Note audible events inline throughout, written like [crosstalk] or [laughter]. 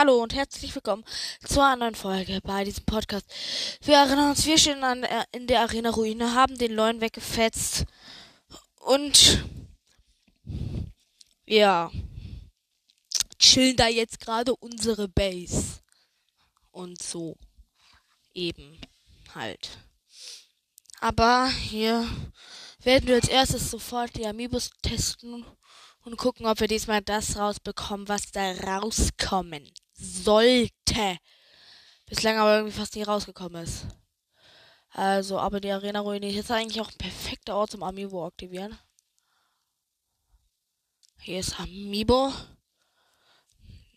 Hallo und herzlich willkommen zu einer neuen Folge bei diesem Podcast. Wir erinnern uns, wir stehen an, in der Arena Ruine, haben den Leuen weggefetzt und ja, chillen da jetzt gerade unsere Base. Und so eben halt. Aber hier werden wir als erstes sofort die Amiibos testen und gucken, ob wir diesmal das rausbekommen, was da rauskommen sollte. Bislang aber irgendwie fast nie rausgekommen ist. Also, aber die Arena-Ruine ist jetzt eigentlich auch ein perfekter Ort zum Amiibo aktivieren. Hier ist Amiibo.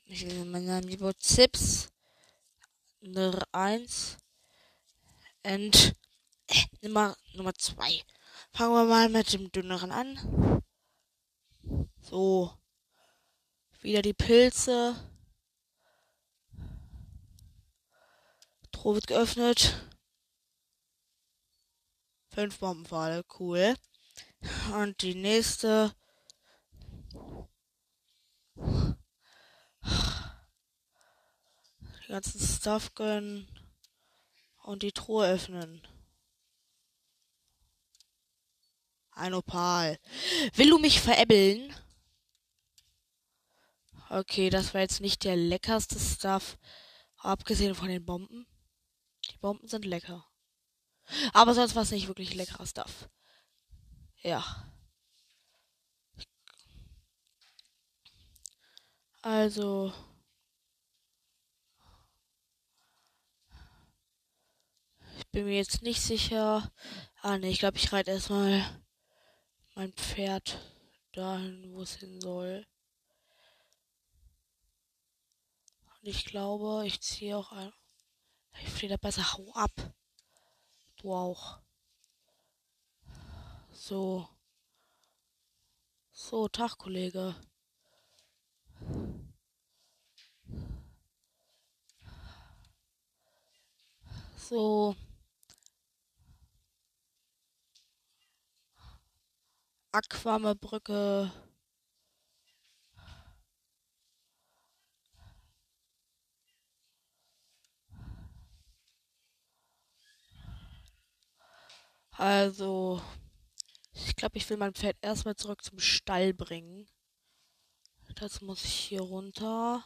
Ich will meine Amiibo Zips. Nummer 1. Und äh, Nummer, Nummer 2. Fangen wir mal mit dem dünneren an. So. Wieder die Pilze. Truhe wird geöffnet. Fünf Bombenpfeile, cool. Und die nächste. Die ganzen Stuff gönnen. Und die Truhe öffnen. Ein Opal. Will du mich veräppeln? Okay, das war jetzt nicht der leckerste Stuff. Abgesehen von den Bomben. Bomben sind lecker. Aber sonst war es nicht wirklich leckerer Stuff. Ja. Also. Ich bin mir jetzt nicht sicher. Ah ne, ich glaube, ich reite erstmal mein Pferd dahin, wo es hin soll. Und ich glaube, ich ziehe auch ein. Ich da besser. Hau ab. Du auch. So. So, Tag, Kollege. So. Aquame Brücke. Also, ich glaube, ich will mein Pferd erstmal zurück zum Stall bringen. Das muss ich hier runter.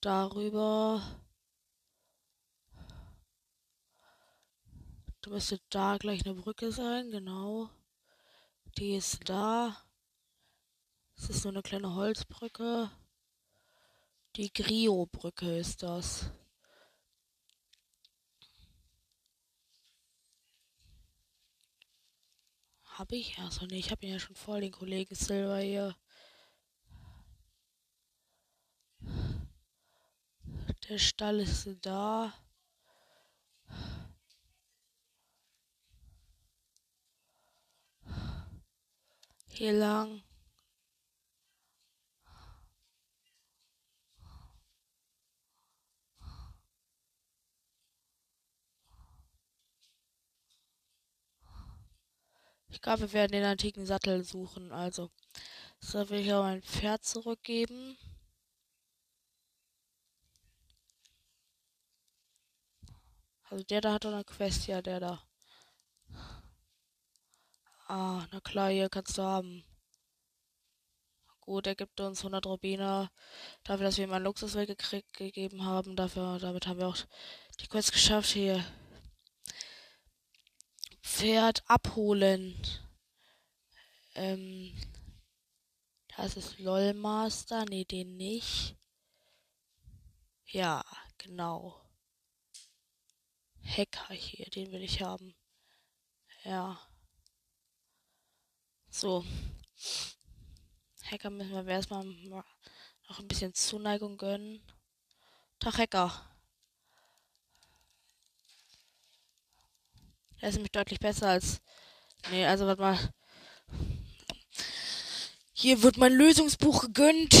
Darüber. Da müsste da gleich eine Brücke sein, genau. Die ist da. Es ist nur eine kleine Holzbrücke. Die Grio-Brücke ist das. Habe ich? Achso, nee, ich habe ja schon voll den Kollegen Silver hier. Der Stall ist da. Hier lang. Ich glaube, wir werden den antiken Sattel suchen. Also, so will ich auch mein Pferd zurückgeben. Also der da hat doch eine Quest, ja, der da. Ah, na klar, hier kannst du haben. Gut, er gibt uns 100 Rubine dafür, dass wir ihm einen Luxus weggegeben haben. Dafür, damit haben wir auch die Quest geschafft. Hier Pferd abholen. Ähm, das ist LOL Master. Nee, den nicht. Ja, genau. Hacker hier, den will ich haben. Ja. So. Hacker müssen wir erstmal noch ein bisschen Zuneigung gönnen. Tag Hacker. Der ist nämlich deutlich besser als. Nee, also warte mal. Hier wird mein Lösungsbuch gegönnt.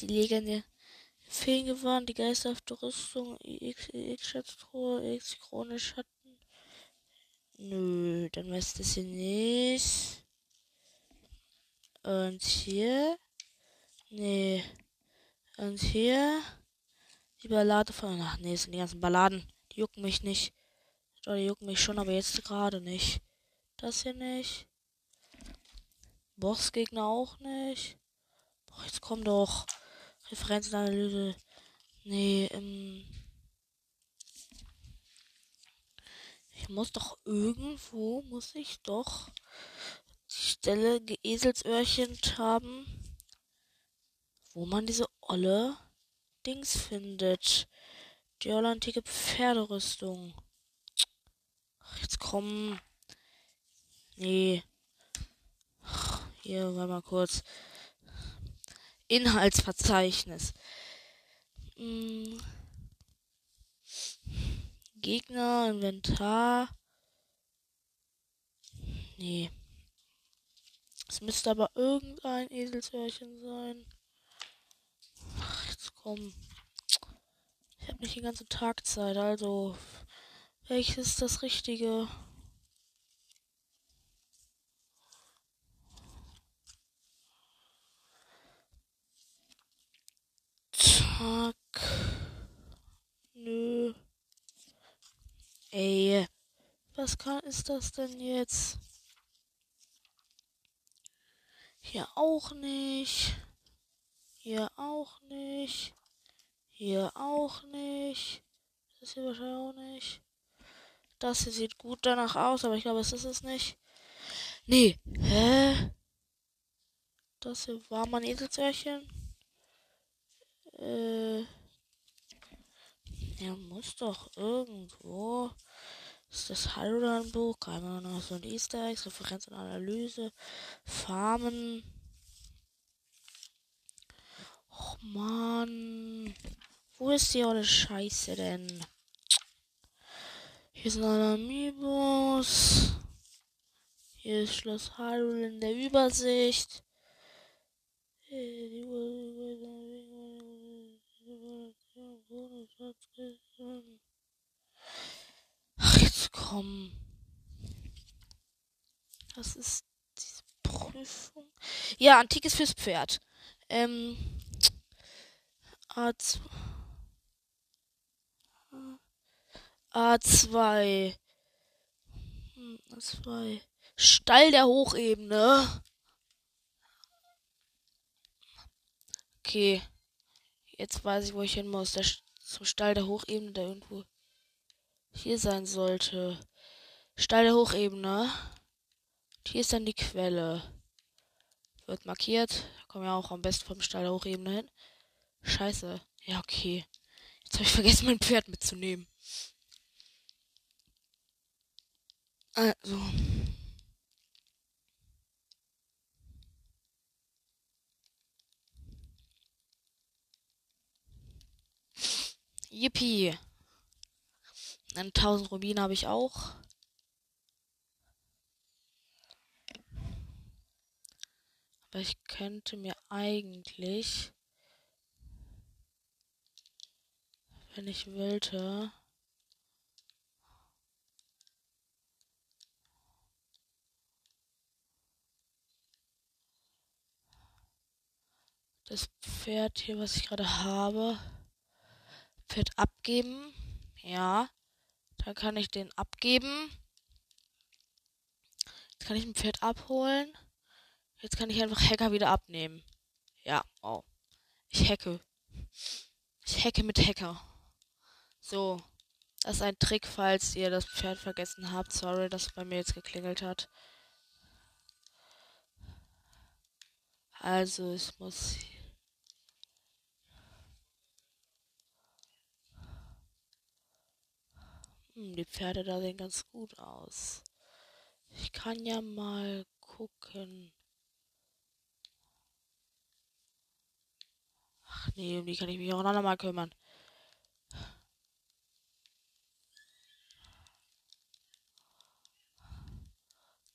Die Legende Feen gewarnt, die geisterhafte Rüstung, X, X Schatztruhe, X Krone Schatten. Nö, dann weiß das hier nicht. Und hier. Nee. Und hier. Die Ballade von. Ach nee, das sind die ganzen Balladen. Jucken mich nicht. Oder jucken mich schon, aber jetzt gerade nicht. Das hier nicht. Bossgegner auch nicht. Boah, jetzt komm doch. Referenzenanalyse. Nee, ähm. Ich muss doch irgendwo, muss ich doch die Stelle Geeselsöhrchen haben, wo man diese olle Dings findet. Die olle antike Pferderüstung. Ach, jetzt komm. Nee. Hier, warte mal kurz. Inhaltsverzeichnis. Hm. Gegner, Inventar. Nee. Es müsste aber irgendein Eselshörchen sein. Ach, jetzt komm. Ich habe nicht die ganze Tagzeit, also welches ist das Richtige? Tag. Nö. Ey. Was kann ist das denn jetzt? Hier auch nicht. Hier auch nicht. Hier auch nicht. Das hier wahrscheinlich auch nicht. Das hier sieht gut danach aus, aber ich glaube, es ist es nicht. Nee. Hä? Das hier war mein Eselsöhrchen. Äh. Er muss doch irgendwo. ist das Halloran-Buch? Keine Ahnung, so ein Easter Eggs, Referenz und Analyse, Farmen. Och man. Wo ist die olle Scheiße denn? Hier sind alle Amiibos. Hier ist Schloss Hyrule in der Übersicht. Ach, jetzt komm. Was ist diese Prüfung? Ja, Antikes fürs Pferd. Ähm. A2. A2. A2. Stall der Hochebene. Okay. Jetzt weiß ich, wo ich hin muss. Der zum Stall der Hochebene, der irgendwo hier sein sollte. Stall der Hochebene. Und hier ist dann die Quelle. Wird markiert. Kommen ja auch am besten vom Stall der Hochebene hin. Scheiße. Ja, okay. Jetzt habe ich vergessen, mein Pferd mitzunehmen. Also. Yippie. Dann 1000 Rubine habe ich auch. Aber ich könnte mir eigentlich, wenn ich wollte, das Pferd hier, was ich gerade habe, Pferd abgeben. Ja. Dann kann ich den abgeben. Jetzt kann ich ein Pferd abholen. Jetzt kann ich einfach Hacker wieder abnehmen. Ja, oh. Ich hacke. Ich hacke mit Hacker. So. Das ist ein Trick, falls ihr das Pferd vergessen habt. Sorry, dass es bei mir jetzt geklingelt hat. Also, es muss Hm, die Pferde da sehen ganz gut aus. Ich kann ja mal gucken. Ach nee, um die kann ich mich auch noch mal kümmern.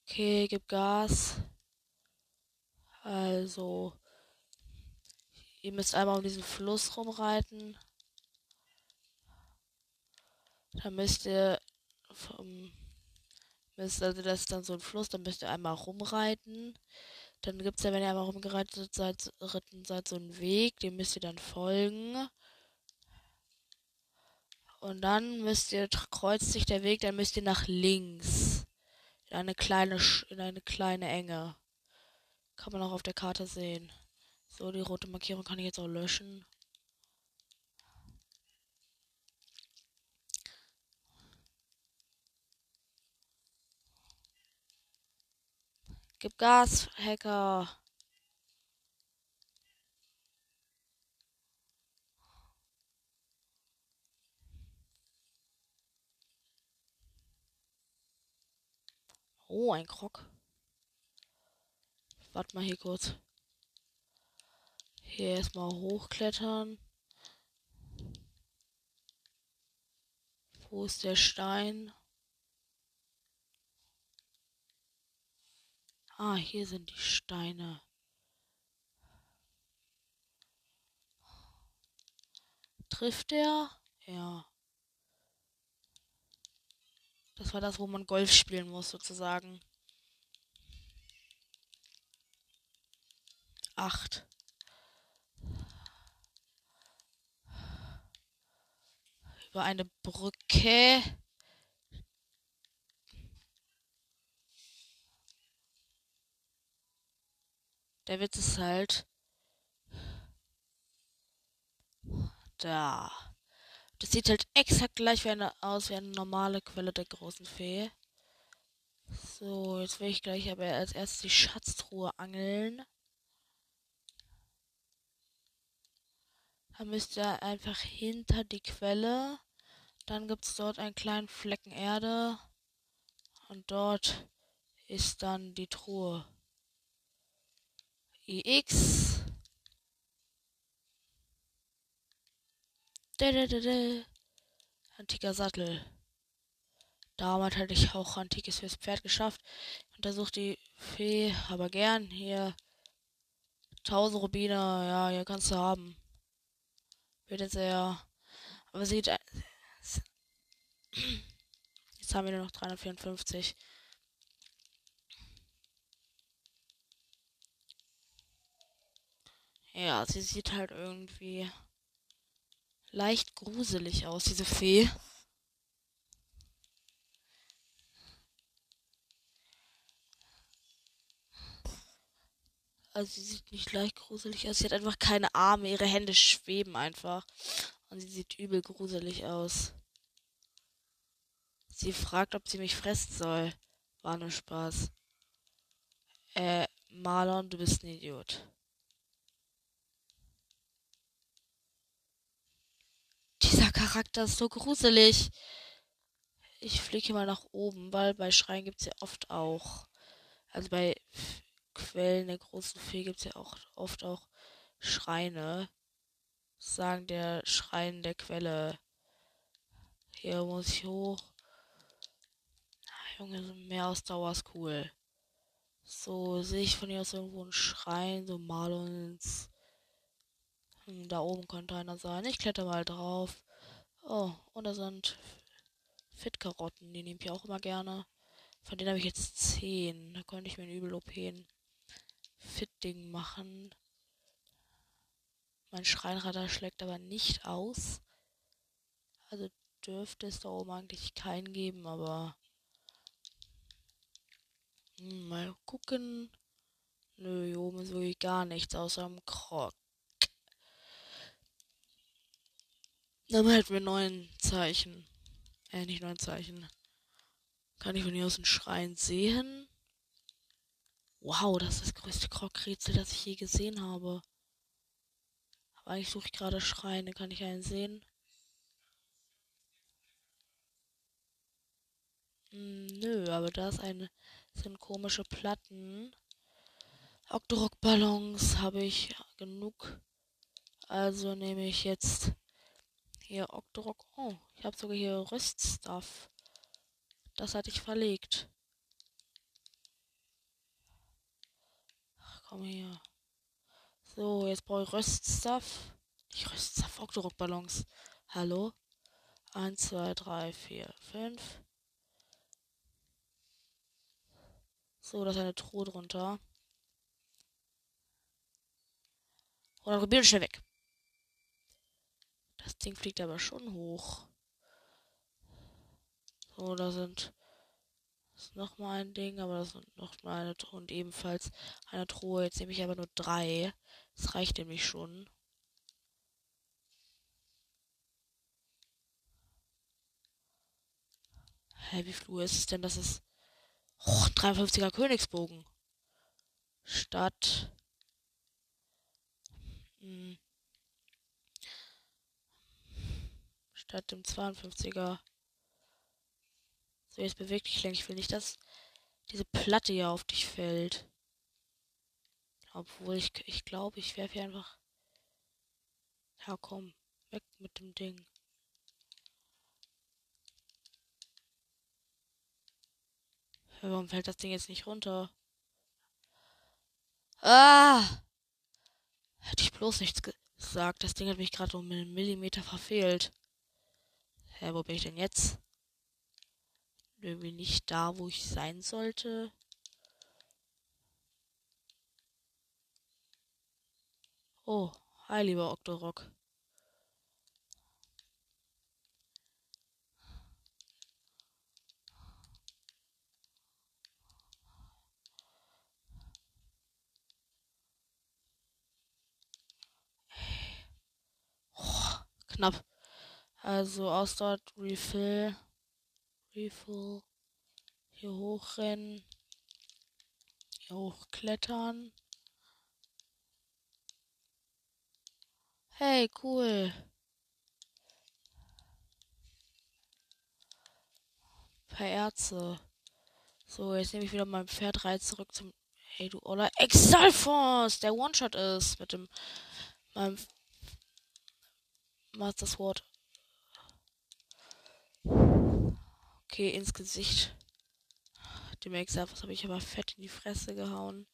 Okay, gib Gas. Also, ihr müsst einmal um diesen Fluss rumreiten. Da müsst ihr vom müsst, also das ist dann so ein Fluss, da müsst ihr einmal rumreiten. Dann gibt es ja, wenn ihr einmal rumgereitet seid, seid, so einen Weg, dem müsst ihr dann folgen. Und dann müsst ihr, kreuzt sich der Weg, dann müsst ihr nach links. In eine kleine, in eine kleine Enge. Kann man auch auf der Karte sehen. So, die rote Markierung kann ich jetzt auch löschen. Gib Gas, Hacker. Oh, ein Krog. Warte mal hier kurz. Hier erstmal hochklettern. Wo ist der Stein? Ah, hier sind die Steine. Trifft er? Ja. Das war das, wo man Golf spielen muss, sozusagen. Acht. Über eine Brücke. Der Witz ist halt. Da. Das sieht halt exakt gleich wie eine, aus wie eine normale Quelle der großen Fee. So, jetzt will ich gleich aber als erstes die Schatztruhe angeln. Da müsst ihr einfach hinter die Quelle. Dann gibt es dort einen kleinen Flecken Erde. Und dort ist dann die Truhe. EX. Antiker Sattel. Damals hätte ich auch Antikes fürs Pferd geschafft. Untersucht die Fee, aber gern. Hier 1000 Rubine, ja, hier kannst du haben. Bitte sehr. Aber sieht. [clears throat] Jetzt haben wir nur noch 354. Ja, sie sieht halt irgendwie leicht gruselig aus, diese Fee. Also sie sieht nicht leicht gruselig aus. Sie hat einfach keine Arme. Ihre Hände schweben einfach. Und sie sieht übel gruselig aus. Sie fragt, ob sie mich fressen soll. War nur Spaß. Äh, Marlon, du bist ein Idiot. Charakter ist so gruselig. Ich fliege mal nach oben, weil bei Schreien gibt es ja oft auch. Also bei Quellen der großen Fee gibt es ja auch oft auch Schreine. Sagen der Schrein der Quelle. Hier muss ich hoch. Ah, Junge, mehr Ausdauer ist cool. So sehe ich von hier aus irgendwo einen Schrein, so Marlons hm, da oben könnte einer sein. Ich kletter mal drauf. Oh, und da sind Fitkarotten. Die nehme ich auch immer gerne. Von denen habe ich jetzt 10. Da könnte ich mir ein übel OP Fit-Ding machen. Mein Schreinradar schlägt aber nicht aus. Also dürfte es da oben eigentlich keinen geben, aber. Hm, mal gucken. Nö, hier oben ist wirklich gar nichts außer einem Krog. Dann hätten wir neun Zeichen. Äh, nicht neun Zeichen. Kann ich von hier aus einen Schrein sehen? Wow, das ist das größte Krogrätsel, das ich je gesehen habe. Aber eigentlich suche ich gerade Schreine. Kann ich einen sehen? Hm, nö, aber da ist eine, sind komische Platten. Octorok-Ballons habe ich genug. Also nehme ich jetzt hier, Octorok. Oh, ich habe sogar hier Rüststuff. Das hatte ich verlegt. Ach, komm hier. So, jetzt brauche ich Rüststuff. Ich Rüststuff, Octorok-Ballons. Hallo? 1, 2, 3, 4, 5. So, da ist eine Truhe drunter. Oder probieren schnell weg. Das Ding fliegt aber schon hoch. So, da sind ist noch mal ein Ding, aber das sind noch mal eine Truhe und ebenfalls eine Truhe. Jetzt nehme ich aber nur drei. Das reicht nämlich schon. Hä, wie viel Uhr ist es denn? Das ist oh, 53er Königsbogen. Statt. Hm, statt dem 52er. So, jetzt beweg dich länger. Ich will nicht, dass diese Platte hier auf dich fällt. Obwohl ich, ich glaube, ich werfe hier einfach. Ja, komm. Weg mit dem Ding. Warum fällt das Ding jetzt nicht runter? Ah! Hätte ich bloß nichts gesagt. Das Ding hat mich gerade um einen Millimeter verfehlt. Hä, wo bin ich denn jetzt? Irgendwie nicht da, wo ich sein sollte. Oh, hi, lieber Octorok. knapp. Also aus dort Refill. Refill. Hier hochrennen. Hier hochklettern. Hey, cool. Per Ärzte. So, jetzt nehme ich wieder mein Pferd rein zurück zum. Hey, du Oller. Exalfons! Der One-Shot ist mit dem. meinem Master Sword. Okay, ins Gesicht. Dem Exafos habe ich aber fett in die Fresse gehauen.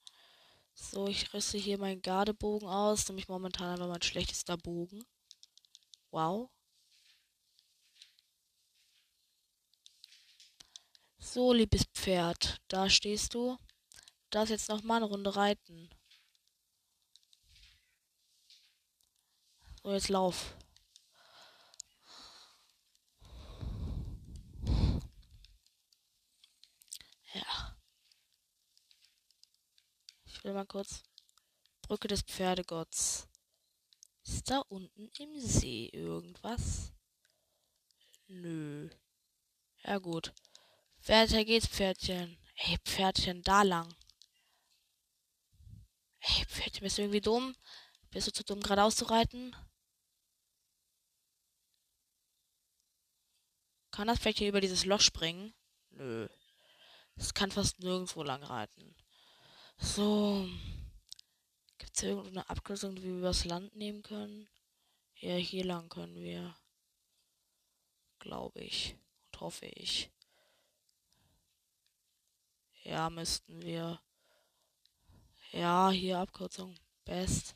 So, ich rüste hier meinen Gardebogen aus. Nämlich momentan einfach mein schlechtester Bogen. Wow. So, liebes Pferd. Da stehst du. Du darfst jetzt noch mal eine Runde reiten. So, jetzt lauf. Will mal kurz. Brücke des Pferdegotts. Ist da unten im See irgendwas? Nö. Ja gut. Weiter geht's, Pferdchen. Ey, Pferdchen, da lang. Ey, Pferdchen, bist du irgendwie dumm? Bist du zu dumm, geradeaus zu reiten? Kann das Pferdchen über dieses Loch springen? Nö. Es kann fast nirgendwo lang reiten. So. Gibt es irgendeine Abkürzung, wie wir übers Land nehmen können? Ja, hier lang können wir. Glaube ich. Und hoffe ich. Ja, müssten wir. Ja, hier Abkürzung. Best.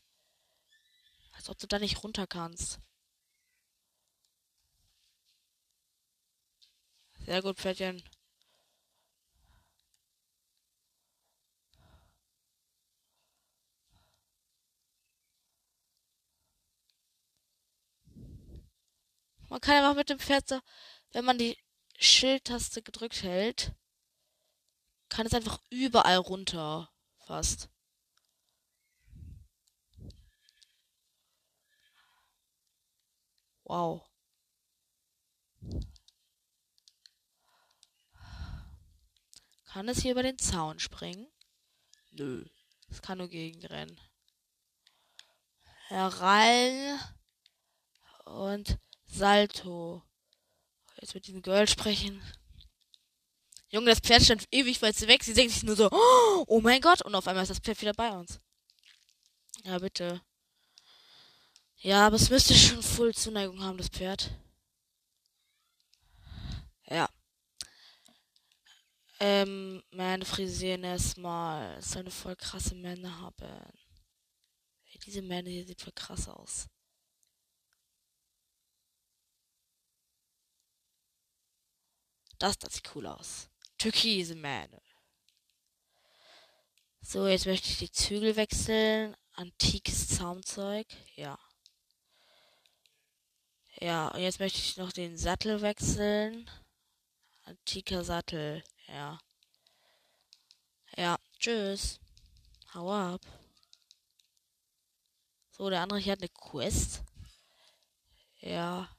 Als ob du da nicht runter kannst. Sehr gut, Pferdchen. Man kann einfach mit dem Pferd so, wenn man die Schildtaste gedrückt hält, kann es einfach überall runter. Fast. Wow. Kann es hier über den Zaun springen? Nö. Es kann nur gegenrennen. Herein. Und Salto. Jetzt mit diesem Girl sprechen. Junge, das Pferd stand ewig weit weg. Sie denkt sich nur so, oh mein Gott. Und auf einmal ist das Pferd wieder bei uns. Ja, bitte. Ja, aber es müsste schon voll Zuneigung haben, das Pferd. Ja. Ähm, meine frisieren erstmal. Es soll eine voll krasse Männer haben. Diese Männer hier sieht voll krass aus. Das, das sieht cool aus. Türkise Mähne. So, jetzt möchte ich die Zügel wechseln. Antikes Zaumzeug. Ja. Ja, und jetzt möchte ich noch den Sattel wechseln. Antiker Sattel. Ja. Ja, tschüss. Hau ab. So, der andere hier hat eine Quest. Ja.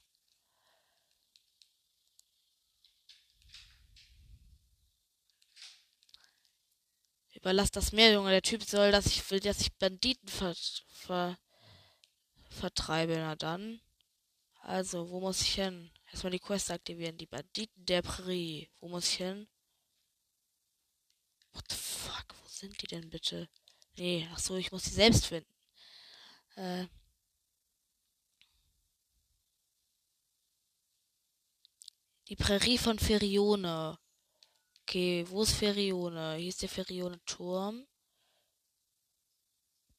Überlass das Meer, Junge. Der Typ soll, dass ich will, dass ich Banditen ver, ver, vertreibe. Na dann. Also, wo muss ich hin? Erstmal die Quest aktivieren. Die Banditen der Prärie. Wo muss ich hin? What the fuck? Wo sind die denn bitte? Nee, ach so, ich muss sie selbst finden. Äh. Die Prärie von Ferione. Okay, wo ist Ferione? Hier ist der Ferione-Turm.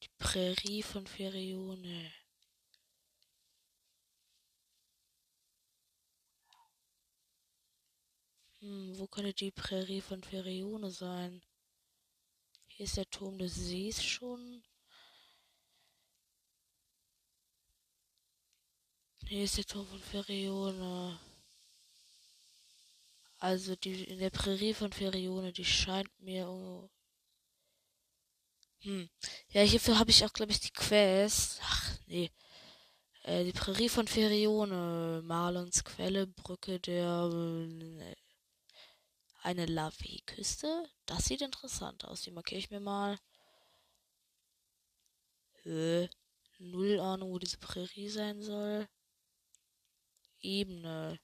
Die Prärie von Ferione. Hm, wo könnte die Prärie von Ferione sein? Hier ist der Turm des Sees schon. Hier ist der Turm von Ferione. Also die in der Prärie von Ferione, die scheint mir. Oh. Hm. Ja, hierfür habe ich auch, glaube ich, die Quest. Ach, nee. Äh, die Prärie von Ferione, Marlons Quelle, Brücke der. Äh, eine Lavie-Küste. Das sieht interessant aus. Die markiere ich mir mal. Hö. Null Ahnung, wo diese Prärie sein soll. Ebene.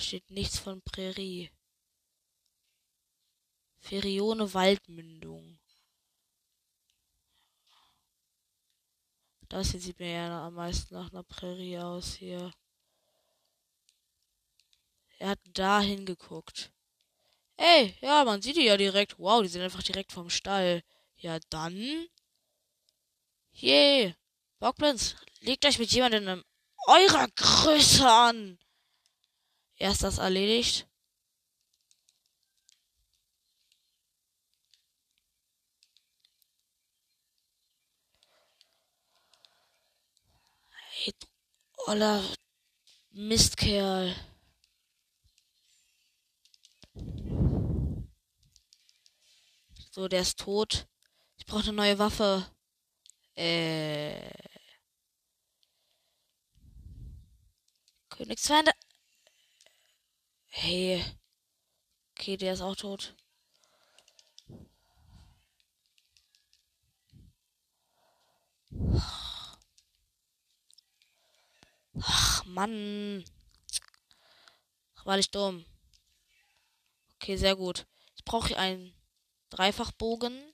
Steht nichts von Prärie. Ferione Waldmündung. Das hier sieht mir ja am meisten nach einer Prärie aus hier. Er hat da hingeguckt. Ey, ja, man sieht die ja direkt. Wow, die sind einfach direkt vom Stall. Ja, dann. Je. Bockblins, legt euch mit jemandem eurer Größe an. Erst das erledigt. Oller Mistkerl. So, der ist tot. Ich brauche eine neue Waffe. Äh. Königsfeinde. Hey. Okay, der ist auch tot. Ach, Mann. War ich dumm. Okay, sehr gut. Jetzt brauche ich einen Dreifachbogen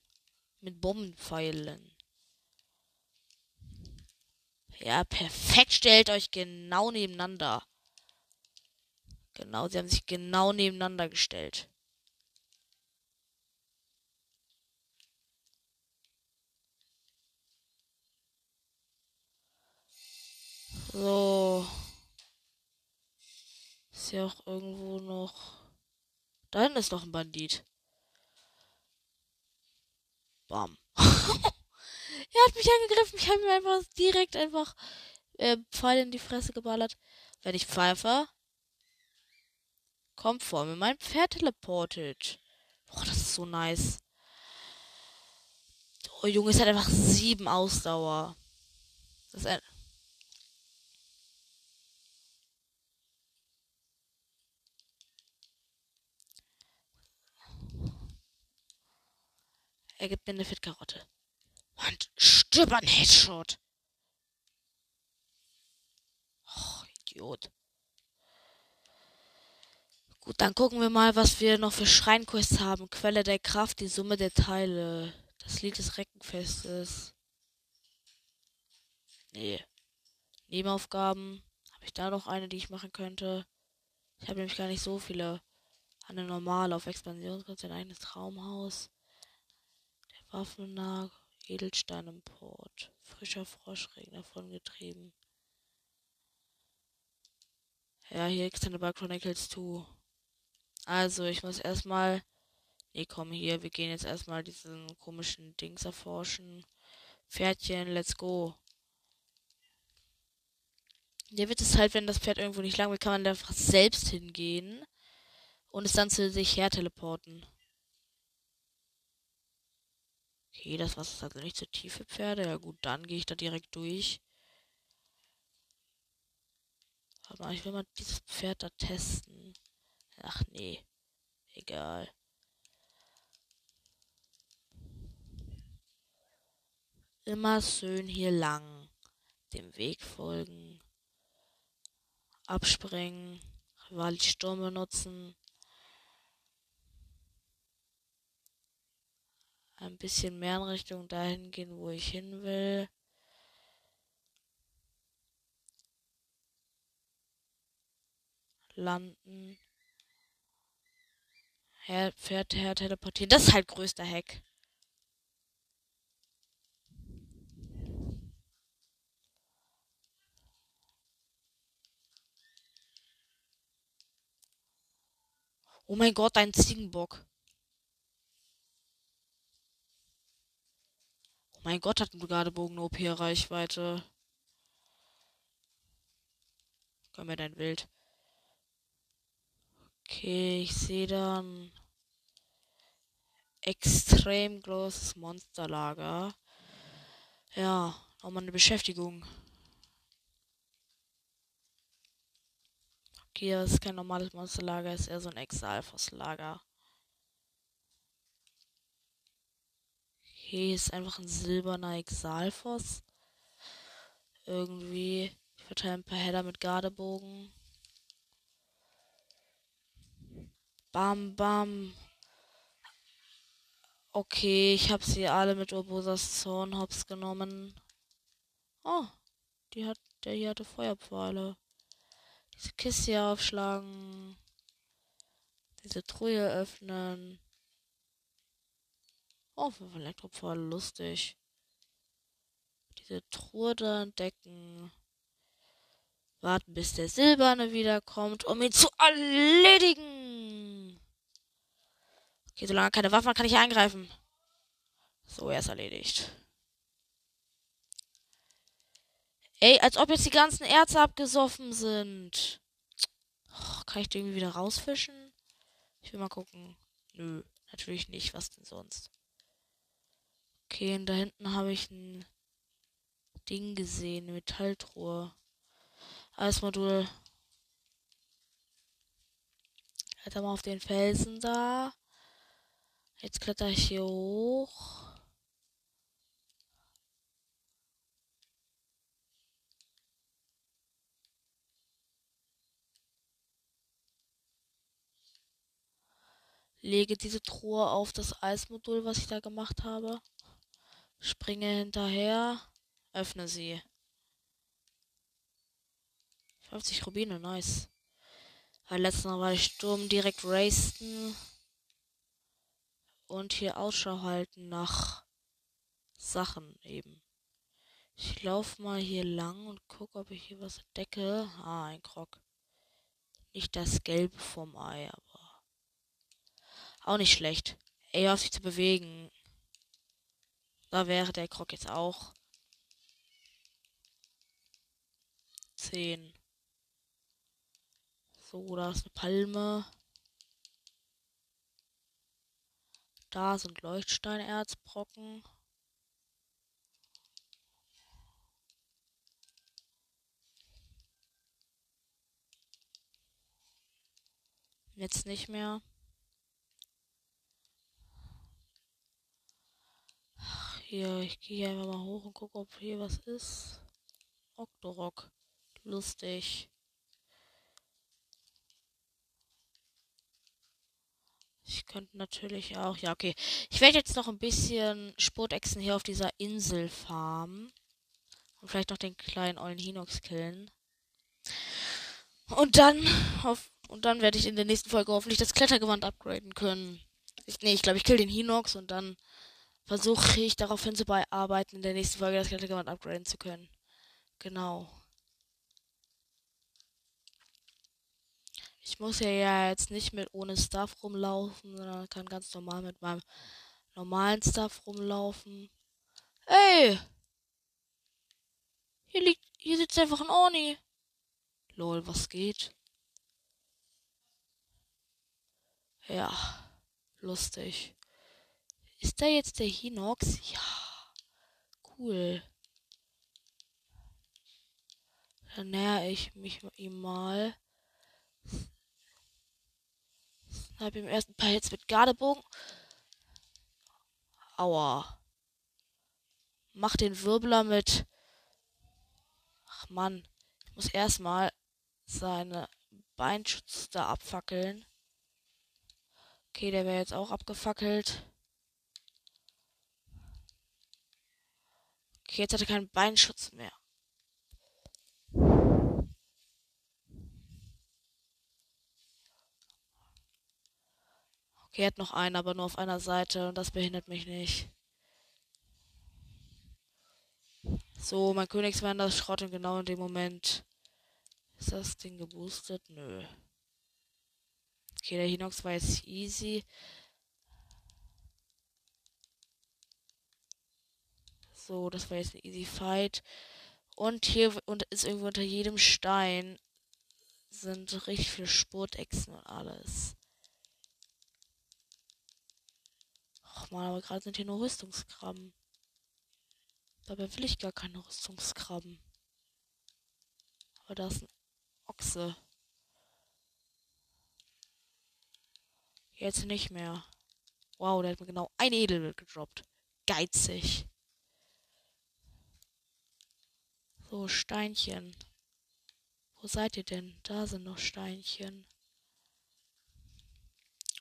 mit Bombenpfeilen. Ja, perfekt. Stellt euch genau nebeneinander. Genau, sie haben sich genau nebeneinander gestellt. So. Ist ja auch irgendwo noch. Da hinten ist noch ein Bandit. Bam. [laughs] er hat mich angegriffen. Ich habe ihm einfach direkt einfach äh, Pfeil in die Fresse geballert. Wenn ich pfeife, Kommt vor mir mein Pferd teleportet. Boah, das ist so nice. Oh, Junge, es hat einfach sieben Ausdauer. Das ist ein. Er gibt mir eine Fit-Karotte. Und stirb an Headshot. Oh, Idiot. Gut, dann gucken wir mal, was wir noch für Schreinquests haben. Quelle der Kraft, die Summe der Teile. Das Lied des Reckenfestes. Nee. Nebenaufgaben. Habe ich da noch eine, die ich machen könnte? Ich habe nämlich gar nicht so viele. Eine normale auf Expansionskunst, ein eigenes Traumhaus. Der Waffennah, Edelstein im Port. Frischer Froschregen davon getrieben. Ja, hier Xenobar Chronicles 2. Also, ich muss erstmal Nee, komm hier, wir gehen jetzt erstmal diesen komischen Dings erforschen. Pferdchen, let's go. Der wird es halt, wenn das Pferd irgendwo nicht lang will, kann man da einfach selbst hingehen und es dann zu sich her teleporten. Okay, das Wasser ist also nicht zu tief für Pferde. Ja gut, dann gehe ich da direkt durch. Aber ich will mal dieses Pferd da testen. Ach nee. Egal. Immer schön hier lang. Dem Weg folgen. Abspringen. Sturm benutzen. Ein bisschen mehr in Richtung dahin gehen, wo ich hin will. Landen. Her, Pferd her teleportieren. Das ist halt größter Hack. Oh mein Gott, ein Ziegenbock. Oh mein Gott, hat ein Gardebogen OP-Reichweite. Komm mir dein Wild. Okay, ich sehe dann extrem großes Monsterlager. Ja, nochmal eine Beschäftigung. Okay, das ist kein normales Monsterlager, ist eher so ein Exalfos-Lager. Okay, ist einfach ein silberner Exalfos. Irgendwie. Ich verteile ein paar Header mit Gardebogen. Bam, bam. Okay, ich habe sie alle mit Urbosas Zornhops genommen. Oh, die hat, der hier hatte Feuerpfeile. Diese Kiste hier aufschlagen. Diese Truhe öffnen. Oh, für Elektropfeile lustig. Diese Truhe da entdecken. Warten, bis der Silberne wiederkommt, um ihn zu erledigen. Okay, solange keine Waffen kann ich eingreifen. So, er ist erledigt. Ey, als ob jetzt die ganzen Erze abgesoffen sind. Oh, kann ich die irgendwie wieder rausfischen? Ich will mal gucken. Nö, natürlich nicht. Was denn sonst? Okay, und da hinten habe ich ein Ding gesehen, eine Metalltruhe. Eismodul. Haben wir auf den Felsen da. Jetzt kletter ich hier hoch. lege diese Truhe auf das Eismodul, was ich da gemacht habe. Springe hinterher, öffne sie. 50 Rubine, nice. Letztes Mal war ich Sturm direkt racen und hier Ausschau halten nach Sachen eben. Ich laufe mal hier lang und gucke, ob ich hier was entdecke. Ah, ein Krog. Nicht das Gelbe vom Ei, aber auch nicht schlecht. Er auf sich zu bewegen. Da wäre der Krog jetzt auch. 10. So, da ist eine Palme. Da sind Leuchtsteinerzbrocken. Jetzt nicht mehr. Hier, ich gehe einfach mal hoch und gucke, ob hier was ist. Octorok. Lustig. Ich könnte natürlich auch. Ja, okay. Ich werde jetzt noch ein bisschen Sportechsen hier auf dieser Insel farmen. Und vielleicht noch den kleinen ollen Hinox killen. Und dann auf, und dann werde ich in der nächsten Folge hoffentlich das Klettergewand upgraden können. Ich, nee, ich glaube, ich kill den Hinox und dann versuche ich darauf hinzuarbeiten, in der nächsten Folge das Klettergewand upgraden zu können. Genau. Ich muss ja jetzt nicht mit ohne Stuff rumlaufen, sondern kann ganz normal mit meinem normalen Stuff rumlaufen. Ey! Hier liegt, hier sitzt einfach ein Orni. Lol, was geht? Ja, lustig. Ist da jetzt der Hinox? Ja. Cool. Dann näher ich mich ihm mal. Hab ihm erst ein paar Hits mit Gardebogen. Aua. Mach den Wirbler mit. Ach Mann. Ich muss erstmal seine Beinschutz da abfackeln. Okay, der wäre jetzt auch abgefackelt. Okay, jetzt hat er keinen Beinschutz mehr. Okay, er hat noch einen, aber nur auf einer Seite und das behindert mich nicht. So, mein Königswander Schrott und genau in dem Moment ist das Ding geboostet? Nö. Okay, der Hinox war jetzt easy. So, das war jetzt ein easy Fight. Und hier und ist irgendwo unter jedem Stein sind richtig viele Spurtechsen und alles. Man, aber gerade sind hier nur Rüstungskrabben. Dabei will ich gar keine Rüstungskrabben. Aber da ist ein Ochse. Jetzt nicht mehr. Wow, der hat mir genau ein Edelwild gedroppt. Geizig. So, Steinchen. Wo seid ihr denn? Da sind noch Steinchen.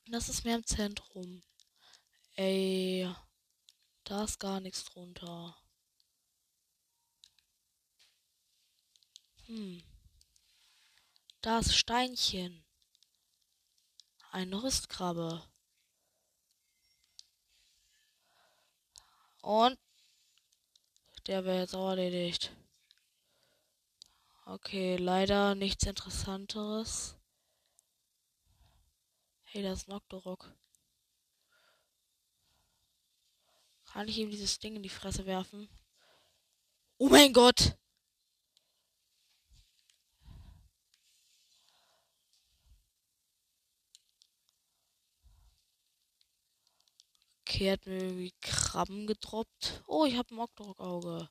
das ist mehr im Zentrum. Ey, da ist gar nichts drunter. Hm. Da ist Steinchen. Ein Rüstkrabbe. Und der wäre jetzt auch erledigt. Okay, leider nichts Interessanteres. Hey, das ist Noctorok. Kann ich ihm dieses Ding in die Fresse werfen? Oh mein Gott! Okay, hat mir irgendwie Krabben gedroppt. Oh, ich habe ein Oktorok-Auge.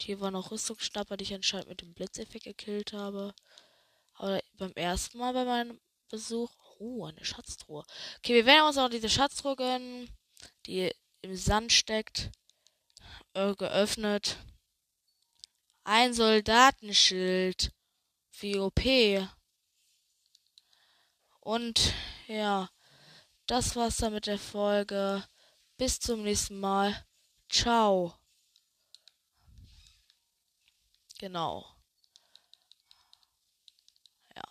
Hier war noch Rüstungsschnapper, die ich anscheinend mit dem Blitzeffekt gekillt habe. Aber beim ersten Mal bei meinem Besuch. Oh, eine Schatztruhe. Okay, wir werden uns auch diese Schatztruhe gönnen, die im Sand steckt. Äh, geöffnet. Ein Soldatenschild. Wie OP. Und ja, das war's dann mit der Folge. Bis zum nächsten Mal. Ciao. Genau. Ja.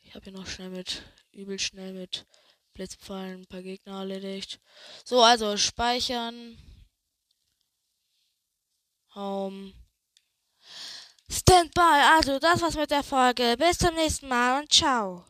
Ich habe hier noch schnell mit, übel schnell mit Blitzpfeilen ein paar Gegner erledigt. So, also speichern. Home. Standby. Also, das war's mit der Folge. Bis zum nächsten Mal und ciao.